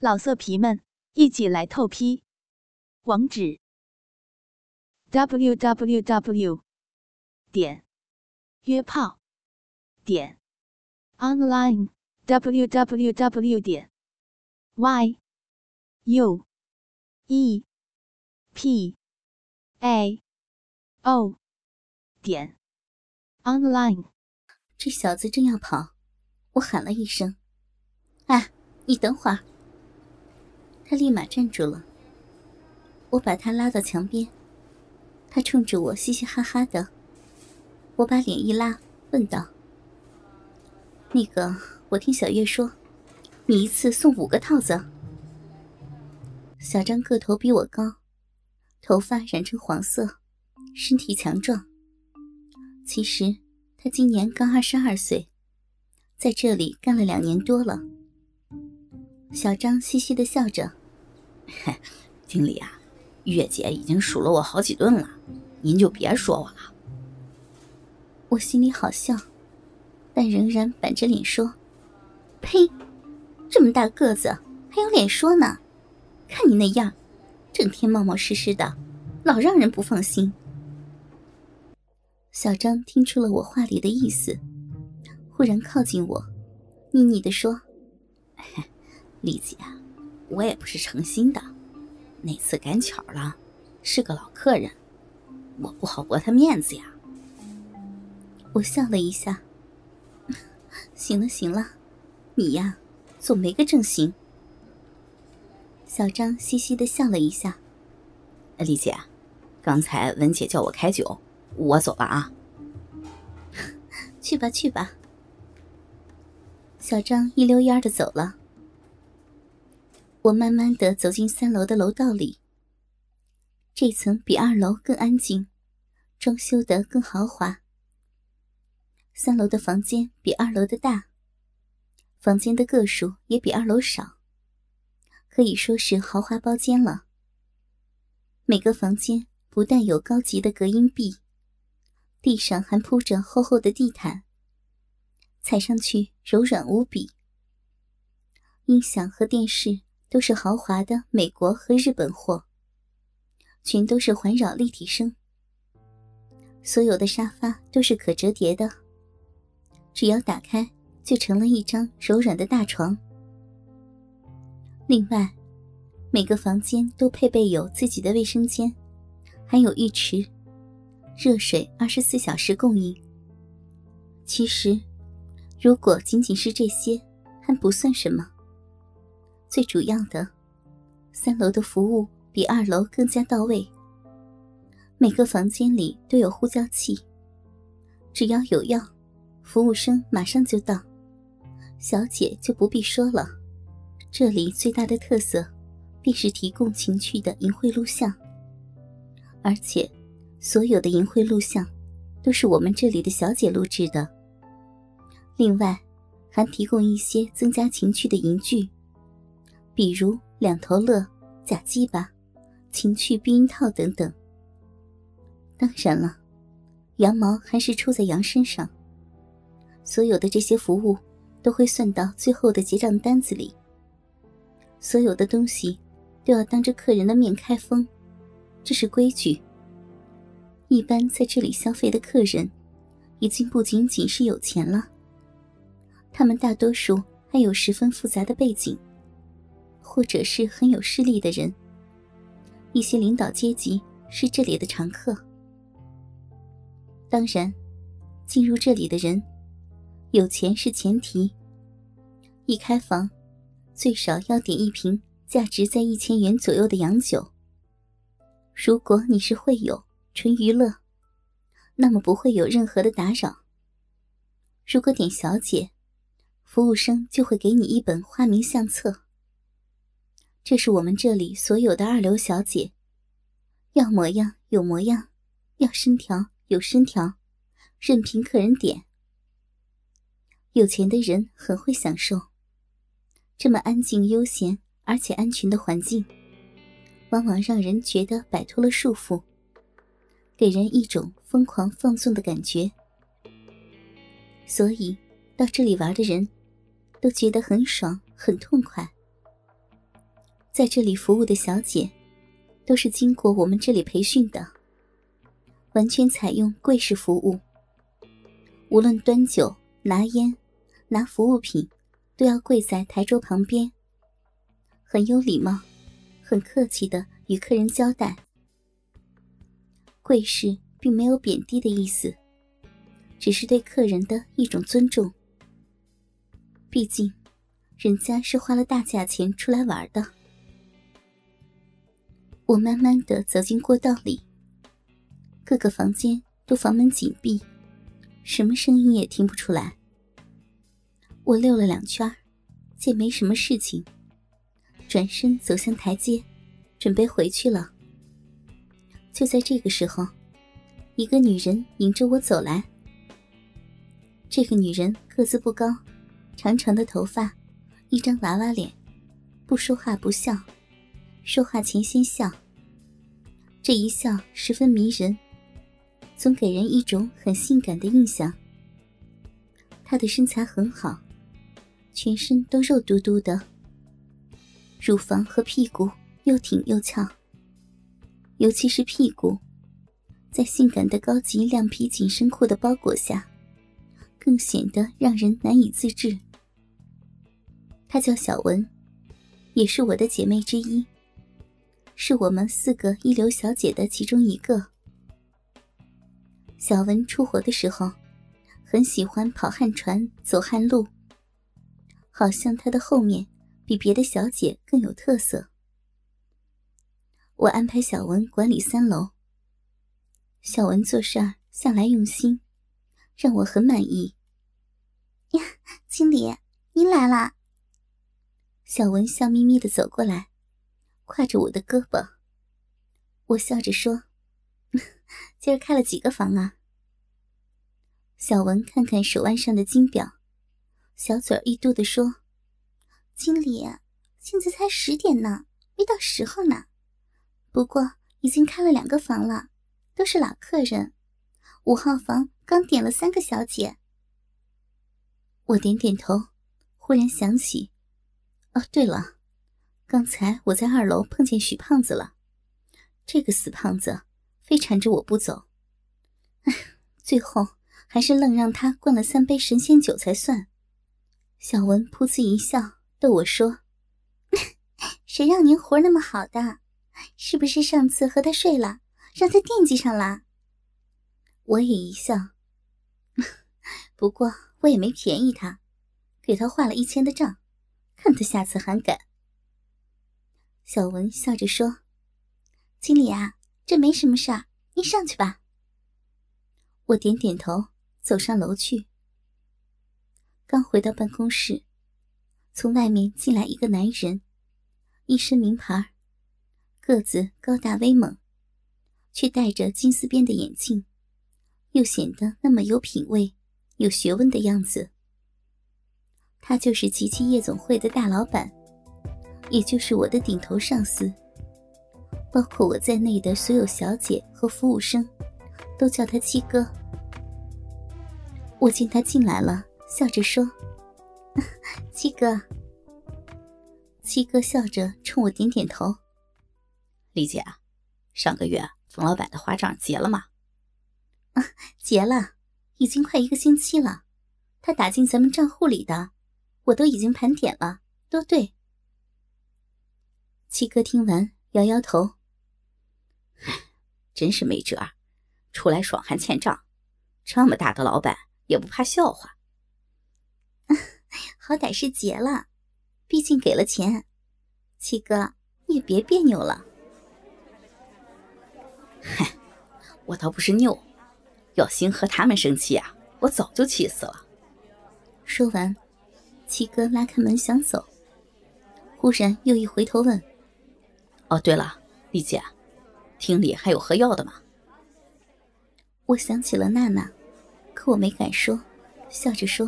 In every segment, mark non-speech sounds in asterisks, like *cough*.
老色皮们，一起来透批！网址：w w w 点约炮点 online w w w 点 y u e p a o 点 online。这小子正要跑，我喊了一声：“哎，你等会儿！”他立马站住了。我把他拉到墙边，他冲着我嘻嘻哈哈的。我把脸一拉，问道：“那个，我听小月说，你一次送五个套子。”小张个头比我高，头发染成黄色，身体强壮。其实他今年刚二十二岁，在这里干了两年多了。小张嘻嘻的笑着。*laughs* 经理啊，月姐已经数了我好几顿了，您就别说我了。我心里好笑，但仍然板着脸说：“呸！这么大个子还有脸说呢？看你那样，整天冒冒失失的，老让人不放心。”小张听出了我话里的意思，忽然靠近我，腻腻的说：“ *laughs* 丽姐。”我也不是诚心的，那次赶巧了，是个老客人，我不好驳他面子呀。我笑了一下，*laughs* 行了行了，你呀，总没个正形。小张嘻嘻的笑了一下，丽姐，刚才文姐叫我开酒，我走了啊。*laughs* 去吧去吧。小张一溜烟的走了。我慢慢的走进三楼的楼道里。这层比二楼更安静，装修的更豪华。三楼的房间比二楼的大，房间的个数也比二楼少，可以说是豪华包间了。每个房间不但有高级的隔音壁，地上还铺着厚厚的地毯，踩上去柔软无比。音响和电视。都是豪华的美国和日本货，全都是环绕立体声。所有的沙发都是可折叠的，只要打开就成了一张柔软的大床。另外，每个房间都配备有自己的卫生间，还有浴池，热水二十四小时供应。其实，如果仅仅是这些，还不算什么。最主要的，三楼的服务比二楼更加到位。每个房间里都有呼叫器，只要有药，服务生马上就到。小姐就不必说了。这里最大的特色，便是提供情趣的淫秽录像，而且所有的淫秽录像都是我们这里的小姐录制的。另外，还提供一些增加情趣的淫具。比如两头乐、假鸡巴、情趣避孕套等等。当然了，羊毛还是出在羊身上。所有的这些服务都会算到最后的结账单子里。所有的东西都要当着客人的面开封，这是规矩。一般在这里消费的客人，已经不仅仅是有钱了，他们大多数还有十分复杂的背景。或者是很有势力的人，一些领导阶级是这里的常客。当然，进入这里的人，有钱是前提。一开房，最少要点一瓶价值在一千元左右的洋酒。如果你是会友，纯娱乐，那么不会有任何的打扰。如果点小姐，服务生就会给你一本花名相册。这是我们这里所有的二流小姐，要模样有模样，要身条有身条，任凭客人点。有钱的人很会享受这么安静、悠闲而且安全的环境，往往让人觉得摆脱了束缚，给人一种疯狂放纵的感觉。所以，到这里玩的人，都觉得很爽、很痛快。在这里服务的小姐，都是经过我们这里培训的，完全采用跪式服务。无论端酒、拿烟、拿服务品，都要跪在台桌旁边，很有礼貌、很客气的与客人交代。跪式并没有贬低的意思，只是对客人的一种尊重。毕竟，人家是花了大价钱出来玩的。我慢慢的走进过道里，各个房间都房门紧闭。什么声音也听不出来。我溜了两圈，见没什么事情，转身走向台阶，准备回去了。就在这个时候，一个女人迎着我走来。这个女人个子不高，长长的头发，一张娃娃脸，不说话不笑，说话前先笑。这一笑十分迷人。总给人一种很性感的印象。她的身材很好，全身都肉嘟嘟的，乳房和屁股又挺又翘，尤其是屁股，在性感的高级亮皮紧身裤的包裹下，更显得让人难以自制。她叫小文，也是我的姐妹之一，是我们四个一流小姐的其中一个。小文出活的时候，很喜欢跑旱船、走旱路。好像他的后面比别的小姐更有特色。我安排小文管理三楼。小文做事儿向来用心，让我很满意。呀，经理，您来啦！小文笑眯眯的走过来，挎着我的胳膊。我笑着说。*laughs* 今儿开了几个房啊？小文看看手腕上的金表，小嘴一嘟的说：“经理，现在才十点呢，没到时候呢。不过已经开了两个房了，都是老客人。五号房刚点了三个小姐。”我点点头，忽然想起：“哦，对了，刚才我在二楼碰见许胖子了，这个死胖子。”非缠着我不走，哎，最后还是愣让他灌了三杯神仙酒才算。小文噗呲一笑，逗我说：“ *laughs* 谁让您活那么好的？是不是上次和他睡了，让他惦记上了？”我也一笑，*laughs* 不过我也没便宜他，给他画了一千的账，看他下次还敢。小文笑着说：“经理啊。”这没什么事儿，你上去吧。我点点头，走上楼去。刚回到办公室，从外面进来一个男人，一身名牌，个子高大威猛，却戴着金丝边的眼镜，又显得那么有品位、有学问的样子。他就是吉吉夜总会的大老板，也就是我的顶头上司。包括我在内的所有小姐和服务生，都叫他七哥。我见他进来了，笑着说：“ *laughs* 七哥。”七哥笑着冲我点点头：“李姐，上个月冯老板的花账结了吗？”“啊，结了，已经快一个星期了。他打进咱们账户里的，我都已经盘点了，都对。”七哥听完，摇摇头。真是没辙，出来爽还欠账，这么大的老板也不怕笑话。*laughs* 好歹是结了，毕竟给了钱。七哥，你也别别扭了。嗨，我倒不是拗，要心和他们生气啊，我早就气死了。说完，七哥拉开门想走，忽然又一回头问：“哦，对了，丽姐。”厅里还有喝药的吗？我想起了娜娜，可我没敢说，笑着说：“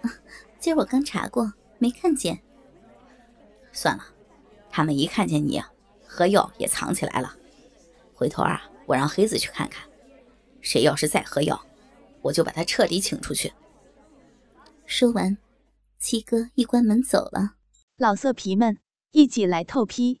啊，今儿我刚查过，没看见。”算了，他们一看见你，喝药也藏起来了。回头啊，我让黑子去看看，谁要是再喝药，我就把他彻底请出去。说完，七哥一关门走了。老色皮们。一起来透批。